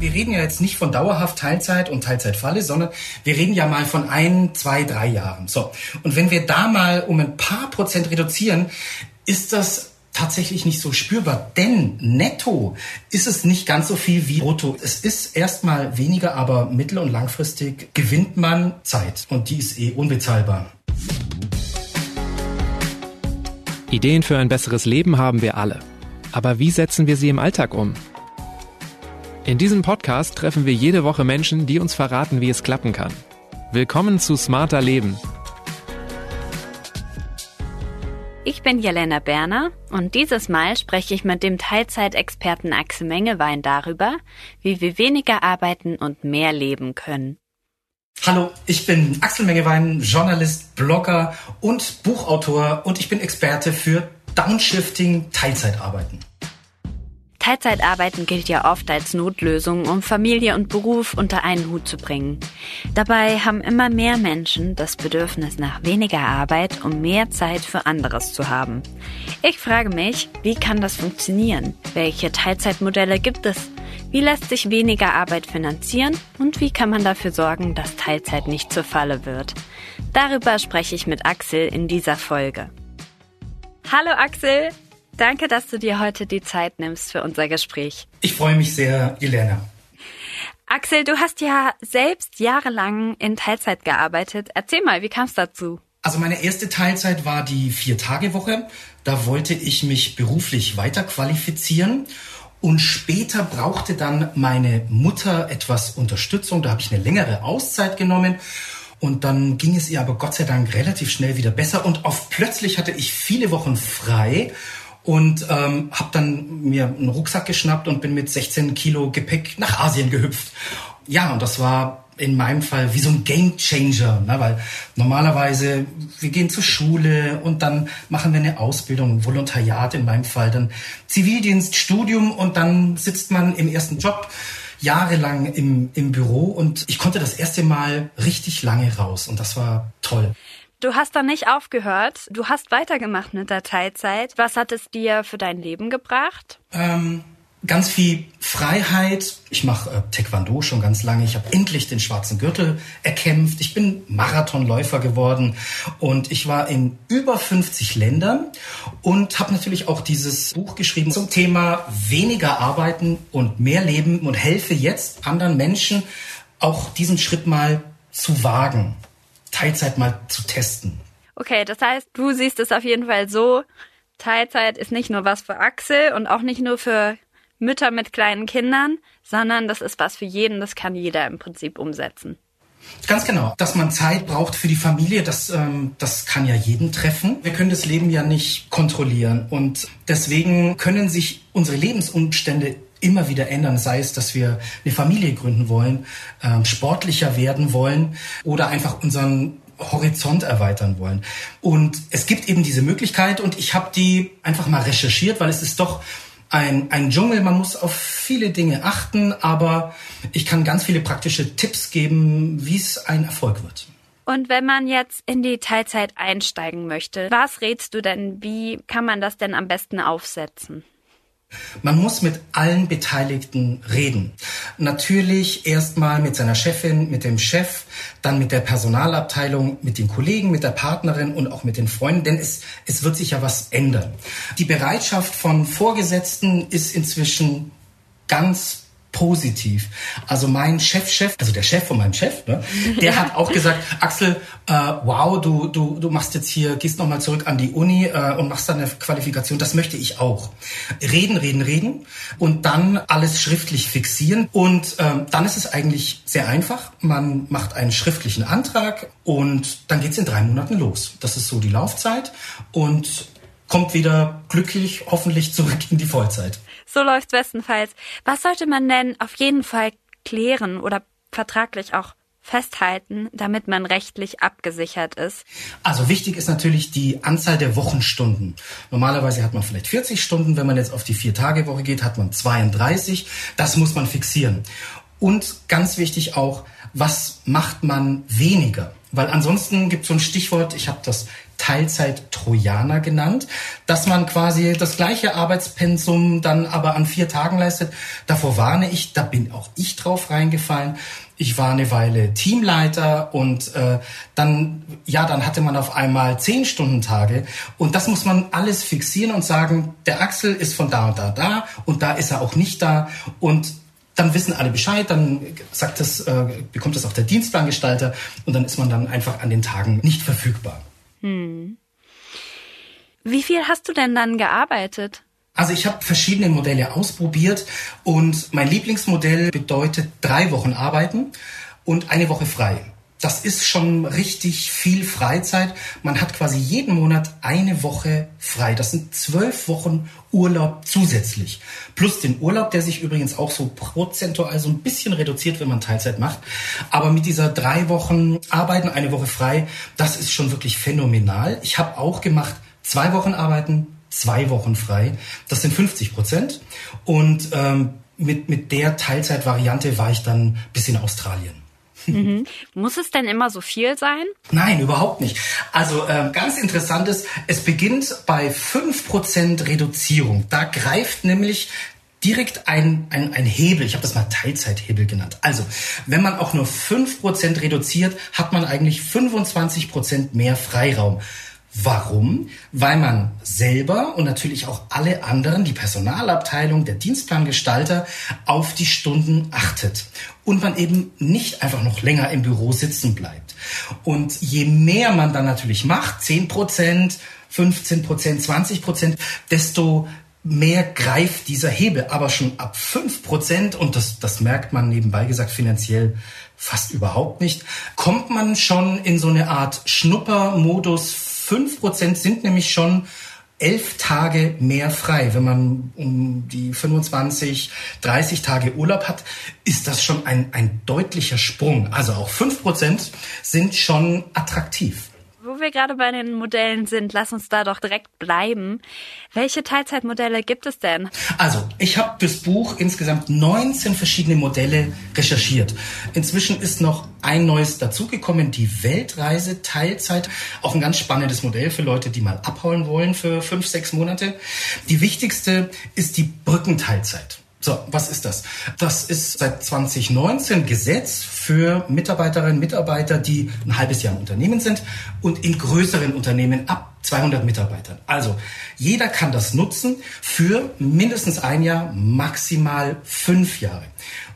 Wir reden ja jetzt nicht von dauerhaft Teilzeit und Teilzeitfalle, sondern wir reden ja mal von ein, zwei, drei Jahren. So. Und wenn wir da mal um ein paar Prozent reduzieren, ist das tatsächlich nicht so spürbar, denn netto ist es nicht ganz so viel wie brutto. Es ist erstmal weniger, aber mittel- und langfristig gewinnt man Zeit und die ist eh unbezahlbar. Ideen für ein besseres Leben haben wir alle. Aber wie setzen wir sie im Alltag um? In diesem Podcast treffen wir jede Woche Menschen, die uns verraten, wie es klappen kann. Willkommen zu Smarter Leben. Ich bin Jelena Berner und dieses Mal spreche ich mit dem Teilzeitexperten Axel Mengewein darüber, wie wir weniger arbeiten und mehr leben können. Hallo, ich bin Axel Mengewein, Journalist, Blogger und Buchautor und ich bin Experte für Downshifting Teilzeitarbeiten. Teilzeitarbeiten gilt ja oft als Notlösung, um Familie und Beruf unter einen Hut zu bringen. Dabei haben immer mehr Menschen das Bedürfnis nach weniger Arbeit, um mehr Zeit für anderes zu haben. Ich frage mich, wie kann das funktionieren? Welche Teilzeitmodelle gibt es? Wie lässt sich weniger Arbeit finanzieren und wie kann man dafür sorgen, dass Teilzeit nicht zur Falle wird? Darüber spreche ich mit Axel in dieser Folge. Hallo Axel, danke, dass du dir heute die Zeit nimmst für unser Gespräch. Ich freue mich sehr, Jelena. Axel, du hast ja selbst jahrelang in Teilzeit gearbeitet. Erzähl mal, wie kam es dazu? Also meine erste Teilzeit war die Vier-Tage-Woche. Da wollte ich mich beruflich weiter qualifizieren und später brauchte dann meine Mutter etwas Unterstützung. Da habe ich eine längere Auszeit genommen. Und dann ging es ihr aber Gott sei Dank relativ schnell wieder besser. Und auf plötzlich hatte ich viele Wochen frei und ähm, habe dann mir einen Rucksack geschnappt und bin mit 16 Kilo Gepäck nach Asien gehüpft. Ja, und das war in meinem Fall wie so ein Game Changer, ne? weil normalerweise wir gehen zur Schule und dann machen wir eine Ausbildung, Volontariat in meinem Fall, dann Zivildienst, Studium und dann sitzt man im ersten Job jahrelang im, im Büro und ich konnte das erste Mal richtig lange raus und das war toll. Du hast dann nicht aufgehört, du hast weitergemacht mit der Teilzeit. Was hat es dir für dein Leben gebracht? Ähm ganz viel Freiheit. Ich mache äh, Taekwondo schon ganz lange. Ich habe endlich den schwarzen Gürtel erkämpft. Ich bin Marathonläufer geworden und ich war in über 50 Ländern und habe natürlich auch dieses Buch geschrieben zum Thema weniger arbeiten und mehr leben und helfe jetzt anderen Menschen auch diesen Schritt mal zu wagen, Teilzeit mal zu testen. Okay, das heißt, du siehst es auf jeden Fall so, Teilzeit ist nicht nur was für Axel und auch nicht nur für Mütter mit kleinen Kindern, sondern das ist was für jeden, das kann jeder im Prinzip umsetzen. Ganz genau. Dass man Zeit braucht für die Familie, das, ähm, das kann ja jeden treffen. Wir können das Leben ja nicht kontrollieren und deswegen können sich unsere Lebensumstände immer wieder ändern, sei es, dass wir eine Familie gründen wollen, ähm, sportlicher werden wollen oder einfach unseren Horizont erweitern wollen. Und es gibt eben diese Möglichkeit und ich habe die einfach mal recherchiert, weil es ist doch ein, ein Dschungel. Man muss auf viele Dinge achten, aber ich kann ganz viele praktische Tipps geben, wie es ein Erfolg wird. Und wenn man jetzt in die Teilzeit einsteigen möchte, was rätst du denn? Wie kann man das denn am besten aufsetzen? Man muss mit allen Beteiligten reden. Natürlich erstmal mit seiner Chefin, mit dem Chef, dann mit der Personalabteilung, mit den Kollegen, mit der Partnerin und auch mit den Freunden, denn es, es wird sich ja was ändern. Die Bereitschaft von Vorgesetzten ist inzwischen ganz positiv. Also mein Chefchef, also der Chef von meinem Chef, ne, der hat auch gesagt, Axel, äh, wow, du, du, du machst jetzt hier, gehst nochmal zurück an die Uni äh, und machst dann eine Qualifikation. Das möchte ich auch. Reden, reden, reden und dann alles schriftlich fixieren. Und ähm, dann ist es eigentlich sehr einfach. Man macht einen schriftlichen Antrag und dann geht's in drei Monaten los. Das ist so die Laufzeit und kommt wieder glücklich hoffentlich zurück in die Vollzeit. So läuft's bestenfalls. Was sollte man denn auf jeden Fall klären oder vertraglich auch festhalten, damit man rechtlich abgesichert ist? Also wichtig ist natürlich die Anzahl der Wochenstunden. Normalerweise hat man vielleicht 40 Stunden, wenn man jetzt auf die Vier-Tage-Woche geht, hat man 32. Das muss man fixieren. Und ganz wichtig auch, was macht man weniger? Weil ansonsten gibt es so ein Stichwort, ich habe das Teilzeit-Trojaner genannt, dass man quasi das gleiche Arbeitspensum dann aber an vier Tagen leistet. Davor warne ich, da bin auch ich drauf reingefallen. Ich war eine Weile Teamleiter und äh, dann, ja, dann hatte man auf einmal zehn Stunden Tage und das muss man alles fixieren und sagen, der Axel ist von da und da da und da ist er auch nicht da und dann wissen alle Bescheid, dann sagt das, äh, bekommt das auch der Dienstplangestalter und dann ist man dann einfach an den Tagen nicht verfügbar. Hm. Wie viel hast du denn dann gearbeitet? Also ich habe verschiedene Modelle ausprobiert und mein Lieblingsmodell bedeutet drei Wochen arbeiten und eine Woche frei. Das ist schon richtig viel Freizeit. Man hat quasi jeden Monat eine Woche frei. Das sind zwölf Wochen Urlaub zusätzlich. Plus den Urlaub, der sich übrigens auch so prozentual so ein bisschen reduziert, wenn man Teilzeit macht. Aber mit dieser drei Wochen Arbeiten, eine Woche frei, das ist schon wirklich phänomenal. Ich habe auch gemacht, zwei Wochen arbeiten, zwei Wochen frei. Das sind 50 Prozent. Und ähm, mit, mit der Teilzeitvariante war ich dann bis in Australien. Mhm. Muss es denn immer so viel sein? Nein, überhaupt nicht. Also äh, ganz interessant ist, es beginnt bei 5% Reduzierung. Da greift nämlich direkt ein, ein, ein Hebel, ich habe das mal Teilzeithebel genannt. Also, wenn man auch nur 5% reduziert, hat man eigentlich 25% mehr Freiraum. Warum? Weil man selber und natürlich auch alle anderen, die Personalabteilung, der Dienstplangestalter, auf die Stunden achtet und man eben nicht einfach noch länger im Büro sitzen bleibt. Und je mehr man dann natürlich macht, 10 Prozent, 15 Prozent, 20 Prozent, desto mehr greift dieser Hebel. Aber schon ab 5 Prozent, und das, das merkt man nebenbei gesagt finanziell fast überhaupt nicht, kommt man schon in so eine Art Schnuppermodus 5% sind nämlich schon elf Tage mehr frei. Wenn man um die 25, 30 Tage Urlaub hat, ist das schon ein, ein deutlicher Sprung. Also auch 5% sind schon attraktiv. Wir gerade bei den Modellen sind, lass uns da doch direkt bleiben. Welche Teilzeitmodelle gibt es denn? Also, ich habe fürs Buch insgesamt 19 verschiedene Modelle recherchiert. Inzwischen ist noch ein neues dazugekommen, die Weltreise Teilzeit. Auch ein ganz spannendes Modell für Leute, die mal abhauen wollen für fünf, sechs Monate. Die wichtigste ist die Brückenteilzeit. So, was ist das? Das ist seit 2019 Gesetz für Mitarbeiterinnen und Mitarbeiter, die ein halbes Jahr im Unternehmen sind und in größeren Unternehmen ab 200 Mitarbeitern. Also jeder kann das nutzen für mindestens ein Jahr, maximal fünf Jahre.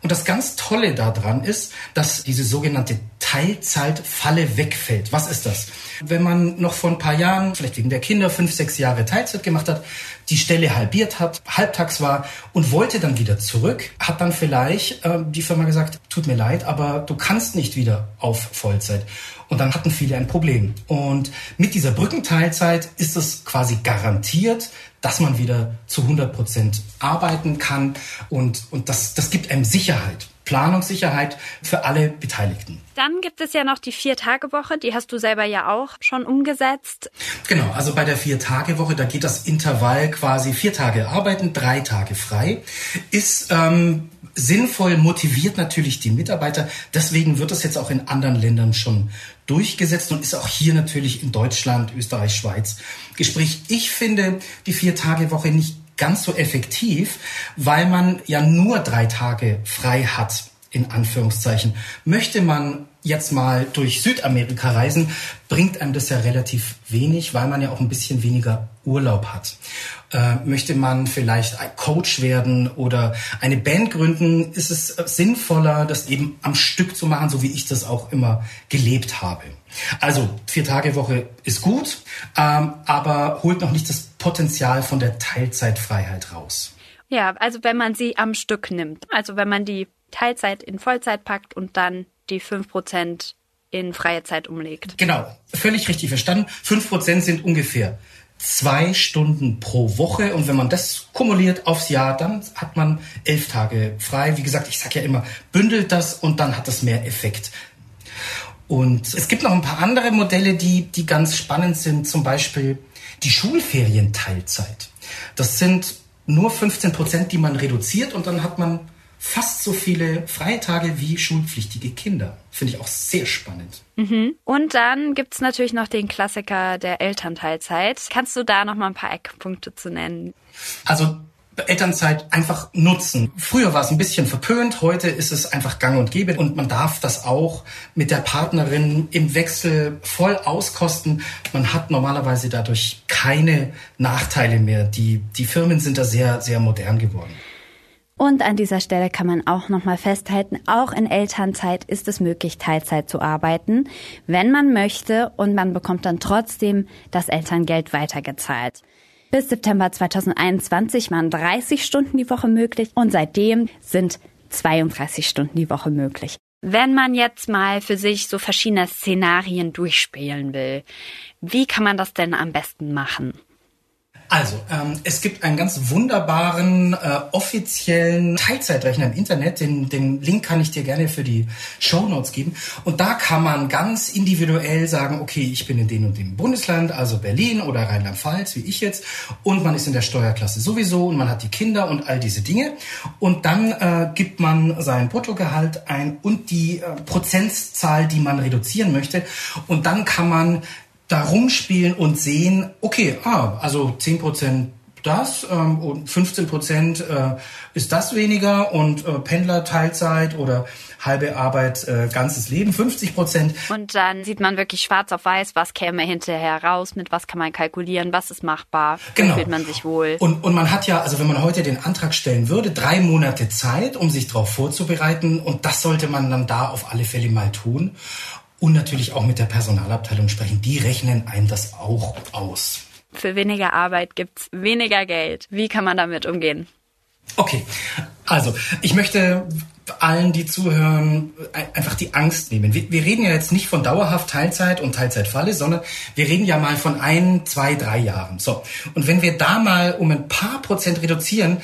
Und das ganz Tolle daran ist, dass diese sogenannte Teilzeitfalle wegfällt. Was ist das? Wenn man noch vor ein paar Jahren, vielleicht wegen der Kinder, fünf, sechs Jahre Teilzeit gemacht hat, die Stelle halbiert hat, halbtags war und wollte dann wieder zurück, hat dann vielleicht äh, die Firma gesagt, tut mir leid, aber du kannst nicht wieder auf Vollzeit. Und dann hatten viele ein Problem. Und mit dieser Brückenteilzeit ist es quasi garantiert, dass man wieder zu 100 Prozent arbeiten kann. Und, und das, das gibt einem Sicherheit. Planungssicherheit für alle Beteiligten. Dann gibt es ja noch die Vier-Tage-Woche, die hast du selber ja auch schon umgesetzt. Genau, also bei der Vier-Tage-Woche, da geht das Intervall quasi vier Tage arbeiten, drei Tage frei. Ist ähm, sinnvoll, motiviert natürlich die Mitarbeiter. Deswegen wird das jetzt auch in anderen Ländern schon durchgesetzt und ist auch hier natürlich in Deutschland, Österreich, Schweiz Gespräch. Ich finde die Vier-Tage-Woche nicht ganz so effektiv, weil man ja nur drei Tage frei hat, in Anführungszeichen. Möchte man jetzt mal durch Südamerika reisen, bringt einem das ja relativ wenig, weil man ja auch ein bisschen weniger Urlaub hat. Äh, möchte man vielleicht ein Coach werden oder eine Band gründen, ist es sinnvoller, das eben am Stück zu machen, so wie ich das auch immer gelebt habe. Also vier Tage Woche ist gut, ähm, aber holt noch nicht das Potenzial von der Teilzeitfreiheit raus. Ja, also wenn man sie am Stück nimmt, also wenn man die Teilzeit in Vollzeit packt und dann die fünf Prozent in freie Zeit umlegt. Genau, völlig richtig verstanden. Fünf Prozent sind ungefähr zwei Stunden pro Woche und wenn man das kumuliert aufs Jahr, dann hat man elf Tage frei. Wie gesagt, ich sage ja immer, bündelt das und dann hat das mehr Effekt. Und es gibt noch ein paar andere Modelle, die, die ganz spannend sind, zum Beispiel die Schulferienteilzeit. Das sind nur 15 Prozent, die man reduziert und dann hat man fast so viele freie Tage wie schulpflichtige Kinder. Finde ich auch sehr spannend. Mhm. Und dann gibt's natürlich noch den Klassiker der Elternteilzeit. Kannst du da noch mal ein paar Eckpunkte zu nennen? Also Elternzeit einfach nutzen. Früher war es ein bisschen verpönt, heute ist es einfach gang und gäbe und man darf das auch mit der Partnerin im Wechsel voll auskosten. Man hat normalerweise dadurch keine Nachteile mehr. Die, die Firmen sind da sehr, sehr modern geworden. Und an dieser Stelle kann man auch nochmal festhalten, auch in Elternzeit ist es möglich, Teilzeit zu arbeiten, wenn man möchte und man bekommt dann trotzdem das Elterngeld weitergezahlt. Bis September 2021 waren 30 Stunden die Woche möglich und seitdem sind 32 Stunden die Woche möglich. Wenn man jetzt mal für sich so verschiedene Szenarien durchspielen will, wie kann man das denn am besten machen? Also, ähm, es gibt einen ganz wunderbaren äh, offiziellen Teilzeitrechner im Internet. Den, den Link kann ich dir gerne für die Show Notes geben. Und da kann man ganz individuell sagen, okay, ich bin in dem und dem Bundesland, also Berlin oder Rheinland-Pfalz, wie ich jetzt. Und man ist in der Steuerklasse sowieso und man hat die Kinder und all diese Dinge. Und dann äh, gibt man sein Bruttogehalt ein und die äh, Prozentzahl, die man reduzieren möchte. Und dann kann man da rumspielen und sehen, okay, ah, also 10 Prozent das ähm, und 15 Prozent äh, ist das weniger und äh, Pendler Teilzeit oder halbe Arbeit äh, ganzes Leben 50 Prozent. Und dann sieht man wirklich schwarz auf weiß, was käme hinterher raus, mit was kann man kalkulieren, was ist machbar, genau. fühlt man sich wohl. Und, und man hat ja, also wenn man heute den Antrag stellen würde, drei Monate Zeit, um sich darauf vorzubereiten und das sollte man dann da auf alle Fälle mal tun und natürlich auch mit der Personalabteilung sprechen. Die rechnen einem das auch aus. Für weniger Arbeit gibt's weniger Geld. Wie kann man damit umgehen? Okay, also ich möchte allen, die zuhören, einfach die Angst nehmen. Wir, wir, reden ja jetzt nicht von dauerhaft Teilzeit und Teilzeitfalle, sondern wir reden ja mal von ein, zwei, drei Jahren. So. Und wenn wir da mal um ein paar Prozent reduzieren,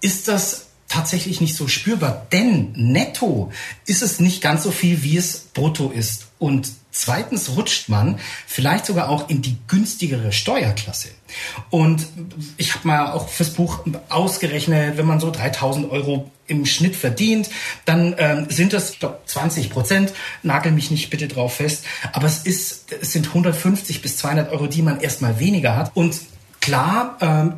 ist das tatsächlich nicht so spürbar, denn netto ist es nicht ganz so viel, wie es brutto ist. Und zweitens rutscht man vielleicht sogar auch in die günstigere Steuerklasse. Und ich habe mal auch fürs Buch ausgerechnet, wenn man so 3000 Euro im Schnitt verdient, dann ähm, sind das, ich glaube, 20 Prozent. Nagel mich nicht bitte drauf fest. Aber es, ist, es sind 150 bis 200 Euro, die man erstmal weniger hat. Und klar, ähm,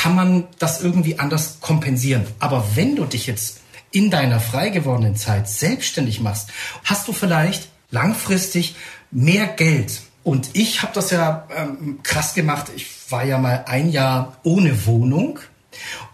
kann man das irgendwie anders kompensieren. Aber wenn du dich jetzt in deiner frei gewordenen Zeit selbstständig machst, hast du vielleicht langfristig mehr Geld. Und ich habe das ja ähm, krass gemacht. Ich war ja mal ein Jahr ohne Wohnung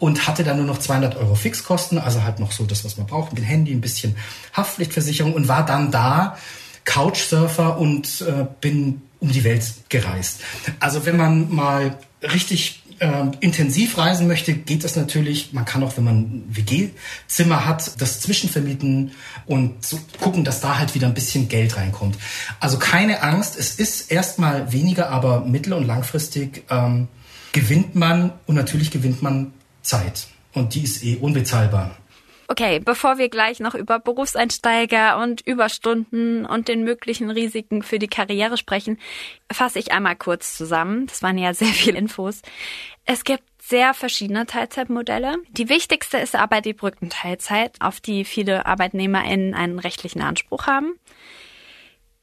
und hatte dann nur noch 200 Euro Fixkosten, also halt noch so das, was man braucht, mit Handy, ein bisschen Haftpflichtversicherung und war dann da Couchsurfer und äh, bin um die Welt gereist. Also wenn man mal richtig äh, intensiv reisen möchte, geht das natürlich. Man kann auch, wenn man ein WG-Zimmer hat, das zwischenvermieten und so gucken, dass da halt wieder ein bisschen Geld reinkommt. Also keine Angst, es ist erstmal weniger, aber mittel- und langfristig ähm, gewinnt man und natürlich gewinnt man Zeit. Und die ist eh unbezahlbar. Okay, bevor wir gleich noch über Berufseinsteiger und Überstunden und den möglichen Risiken für die Karriere sprechen, fasse ich einmal kurz zusammen. Das waren ja sehr viele Infos. Es gibt sehr verschiedene Teilzeitmodelle. Die wichtigste ist aber die Brückenteilzeit, auf die viele ArbeitnehmerInnen einen rechtlichen Anspruch haben.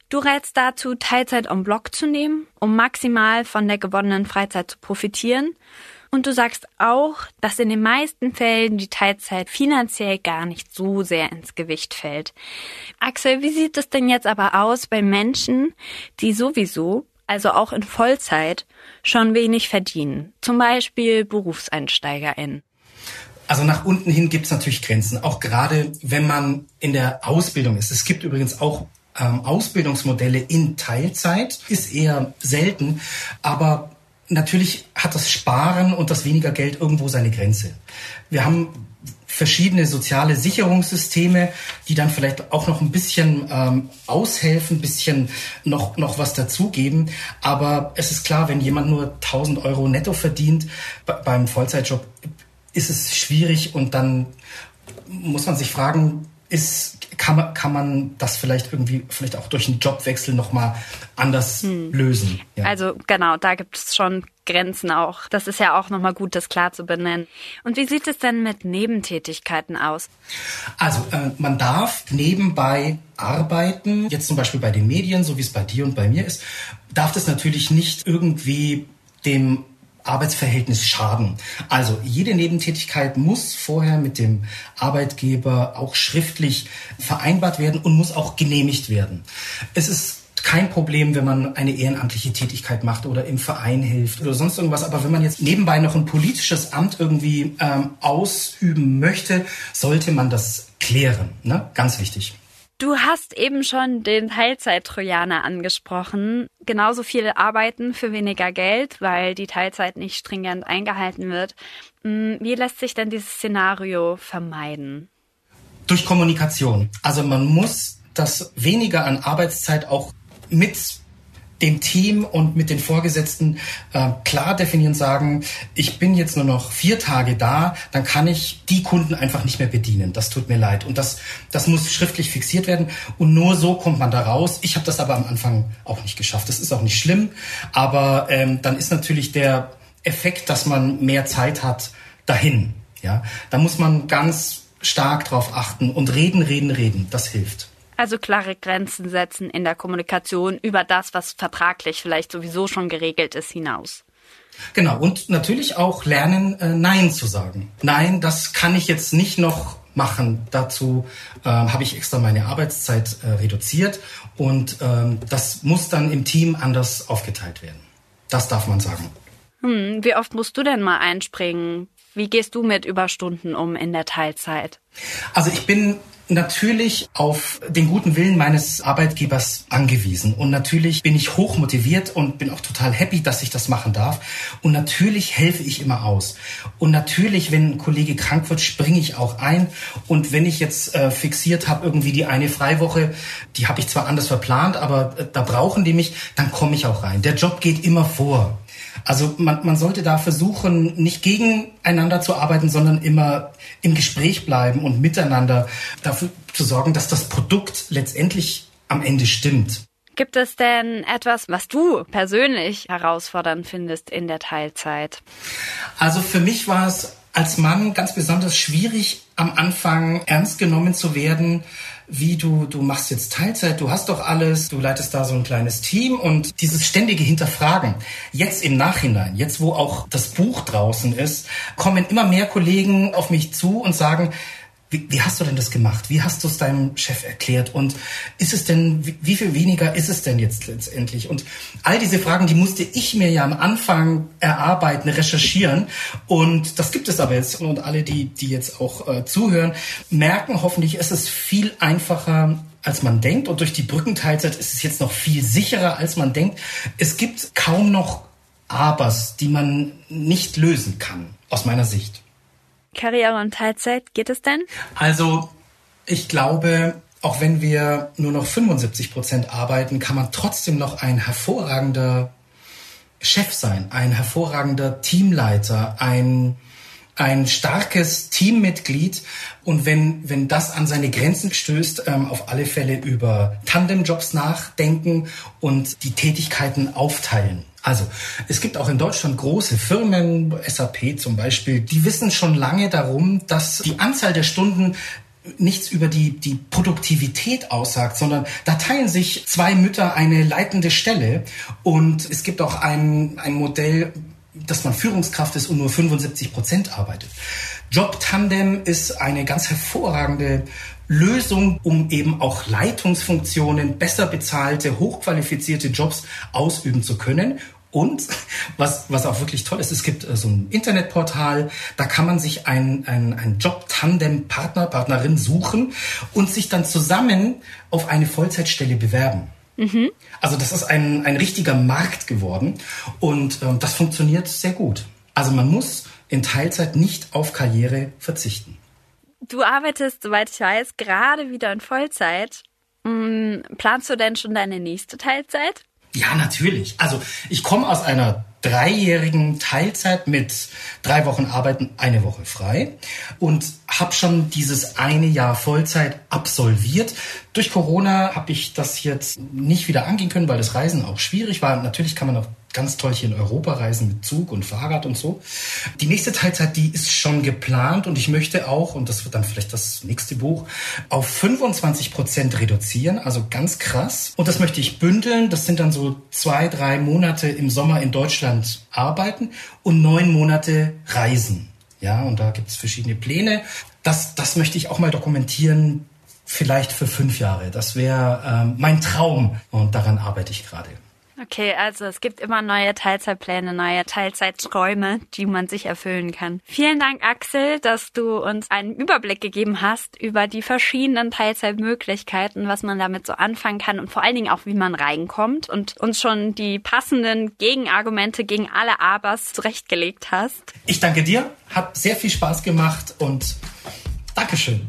Du rätst dazu, Teilzeit en bloc zu nehmen, um maximal von der gewonnenen Freizeit zu profitieren und du sagst auch, dass in den meisten Fällen die Teilzeit finanziell gar nicht so sehr ins Gewicht fällt. Axel, wie sieht es denn jetzt aber aus bei Menschen, die sowieso, also auch in Vollzeit, schon wenig verdienen? Zum Beispiel BerufseinsteigerInnen. Also nach unten hin gibt es natürlich Grenzen, auch gerade wenn man in der Ausbildung ist. Es gibt übrigens auch ähm, Ausbildungsmodelle in Teilzeit, ist eher selten, aber natürlich hat das Sparen und das weniger Geld irgendwo seine Grenze. Wir haben verschiedene soziale Sicherungssysteme, die dann vielleicht auch noch ein bisschen ähm, aushelfen, ein bisschen noch, noch was dazugeben. Aber es ist klar, wenn jemand nur 1000 Euro netto verdient beim Vollzeitjob, ist es schwierig und dann muss man sich fragen, ist, kann man, kann man das vielleicht irgendwie, vielleicht auch durch einen Jobwechsel nochmal anders hm. lösen. Ja. Also genau, da gibt es schon Grenzen auch. Das ist ja auch nochmal gut, das klar zu benennen. Und wie sieht es denn mit Nebentätigkeiten aus? Also äh, man darf nebenbei arbeiten, jetzt zum Beispiel bei den Medien, so wie es bei dir und bei mir ist, darf das natürlich nicht irgendwie dem Arbeitsverhältnis schaden. Also jede Nebentätigkeit muss vorher mit dem Arbeitgeber auch schriftlich vereinbart werden und muss auch genehmigt werden. Es ist kein Problem, wenn man eine ehrenamtliche Tätigkeit macht oder im Verein hilft oder sonst irgendwas. Aber wenn man jetzt nebenbei noch ein politisches Amt irgendwie ähm, ausüben möchte, sollte man das klären. Ne? Ganz wichtig. Du hast eben schon den Teilzeit-Trojaner angesprochen. Genauso viele arbeiten für weniger Geld, weil die Teilzeit nicht stringent eingehalten wird. Hm, wie lässt sich denn dieses Szenario vermeiden? Durch Kommunikation. Also man muss das weniger an Arbeitszeit auch mit dem Team und mit den Vorgesetzten äh, klar definieren, sagen, ich bin jetzt nur noch vier Tage da, dann kann ich die Kunden einfach nicht mehr bedienen. Das tut mir leid. Und das, das muss schriftlich fixiert werden. Und nur so kommt man da raus. Ich habe das aber am Anfang auch nicht geschafft. Das ist auch nicht schlimm. Aber ähm, dann ist natürlich der Effekt, dass man mehr Zeit hat, dahin. Ja, da muss man ganz stark drauf achten und reden, reden, reden. Das hilft. Also klare Grenzen setzen in der Kommunikation über das, was vertraglich vielleicht sowieso schon geregelt ist, hinaus. Genau, und natürlich auch lernen, äh, Nein zu sagen. Nein, das kann ich jetzt nicht noch machen. Dazu äh, habe ich extra meine Arbeitszeit äh, reduziert und ähm, das muss dann im Team anders aufgeteilt werden. Das darf man sagen. Hm, wie oft musst du denn mal einspringen? Wie gehst du mit Überstunden um in der Teilzeit? Also ich bin natürlich auf den guten Willen meines Arbeitgebers angewiesen. Und natürlich bin ich hoch motiviert und bin auch total happy, dass ich das machen darf. Und natürlich helfe ich immer aus. Und natürlich, wenn ein Kollege krank wird, springe ich auch ein. Und wenn ich jetzt äh, fixiert habe, irgendwie die eine Freiwoche, die habe ich zwar anders verplant, aber äh, da brauchen die mich, dann komme ich auch rein. Der Job geht immer vor. Also man, man sollte da versuchen, nicht gegeneinander zu arbeiten, sondern immer im Gespräch bleiben und miteinander dafür zu sorgen, dass das Produkt letztendlich am Ende stimmt. Gibt es denn etwas, was du persönlich herausfordernd findest in der Teilzeit? Also für mich war es als Mann ganz besonders schwierig, am Anfang ernst genommen zu werden, wie du, du machst jetzt Teilzeit, du hast doch alles, du leitest da so ein kleines Team und dieses ständige Hinterfragen. Jetzt im Nachhinein, jetzt wo auch das Buch draußen ist, kommen immer mehr Kollegen auf mich zu und sagen, wie, wie hast du denn das gemacht? Wie hast du es deinem Chef erklärt? Und ist es denn, wie, wie viel weniger ist es denn jetzt letztendlich? Und all diese Fragen, die musste ich mir ja am Anfang erarbeiten, recherchieren. Und das gibt es aber jetzt. Und alle, die, die jetzt auch äh, zuhören, merken hoffentlich, es ist viel einfacher, als man denkt. Und durch die Brückenteilzeit ist es jetzt noch viel sicherer, als man denkt. Es gibt kaum noch Abers, die man nicht lösen kann, aus meiner Sicht. Karriere und Teilzeit, geht es denn? Also, ich glaube, auch wenn wir nur noch 75 Prozent arbeiten, kann man trotzdem noch ein hervorragender Chef sein, ein hervorragender Teamleiter, ein, ein starkes Teammitglied. Und wenn, wenn das an seine Grenzen stößt, ähm, auf alle Fälle über Tandemjobs nachdenken und die Tätigkeiten aufteilen. Also es gibt auch in Deutschland große Firmen, SAP zum Beispiel, die wissen schon lange darum, dass die Anzahl der Stunden nichts über die, die Produktivität aussagt, sondern da teilen sich zwei Mütter eine leitende Stelle und es gibt auch ein, ein Modell, dass man Führungskraft ist und nur 75 Prozent arbeitet. Job Tandem ist eine ganz hervorragende Lösung, um eben auch Leitungsfunktionen, besser bezahlte, hochqualifizierte Jobs ausüben zu können und was, was auch wirklich toll ist, es gibt äh, so ein Internetportal, da kann man sich ein, ein, ein Job-Tandem-Partner, Partnerin suchen und sich dann zusammen auf eine Vollzeitstelle bewerben. Mhm. Also das ist ein, ein richtiger Markt geworden und ähm, das funktioniert sehr gut. Also man muss in Teilzeit nicht auf Karriere verzichten. Du arbeitest, soweit ich weiß, gerade wieder in Vollzeit. Hm, planst du denn schon deine nächste Teilzeit? Ja, natürlich. Also ich komme aus einer dreijährigen Teilzeit mit drei Wochen Arbeiten, eine Woche frei und habe schon dieses eine Jahr Vollzeit absolviert. Durch Corona habe ich das jetzt nicht wieder angehen können, weil das Reisen auch schwierig war. Natürlich kann man auch ganz toll hier in Europa reisen mit Zug und Fahrrad und so. Die nächste Teilzeit, die ist schon geplant und ich möchte auch, und das wird dann vielleicht das nächste Buch, auf 25 Prozent reduzieren, also ganz krass. Und das möchte ich bündeln. Das sind dann so zwei, drei Monate im Sommer in Deutschland arbeiten und neun Monate reisen. Ja, und da gibt es verschiedene Pläne. Das, das möchte ich auch mal dokumentieren, vielleicht für fünf Jahre. Das wäre ähm, mein Traum und daran arbeite ich gerade. Okay, also es gibt immer neue Teilzeitpläne, neue Teilzeitträume, die man sich erfüllen kann. Vielen Dank, Axel, dass du uns einen Überblick gegeben hast über die verschiedenen Teilzeitmöglichkeiten, was man damit so anfangen kann und vor allen Dingen auch, wie man reinkommt und uns schon die passenden Gegenargumente gegen alle Abers zurechtgelegt hast. Ich danke dir, hat sehr viel Spaß gemacht und Dankeschön.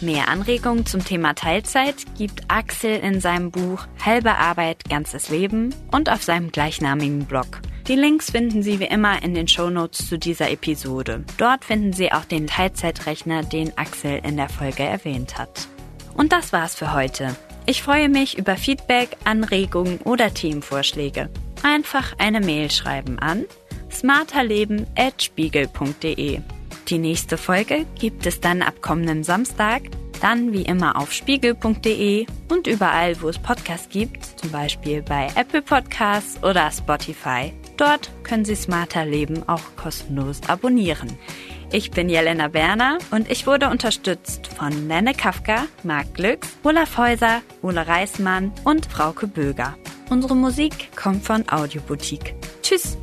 Mehr Anregungen zum Thema Teilzeit gibt Axel in seinem Buch Halbe Arbeit, ganzes Leben und auf seinem gleichnamigen Blog. Die Links finden Sie wie immer in den Shownotes zu dieser Episode. Dort finden Sie auch den Teilzeitrechner, den Axel in der Folge erwähnt hat. Und das war's für heute. Ich freue mich über Feedback, Anregungen oder Themenvorschläge. Einfach eine Mail schreiben an smarterleben.spiegel.de. Die nächste Folge gibt es dann ab kommenden Samstag, dann wie immer auf spiegel.de und überall, wo es Podcasts gibt, zum Beispiel bei Apple Podcasts oder Spotify. Dort können Sie Smarter Leben auch kostenlos abonnieren. Ich bin Jelena Berner und ich wurde unterstützt von Nenne Kafka, Marc Glücks, Olaf Häuser, Ole Reismann und Frauke Böger. Unsere Musik kommt von Audioboutique. Tschüss!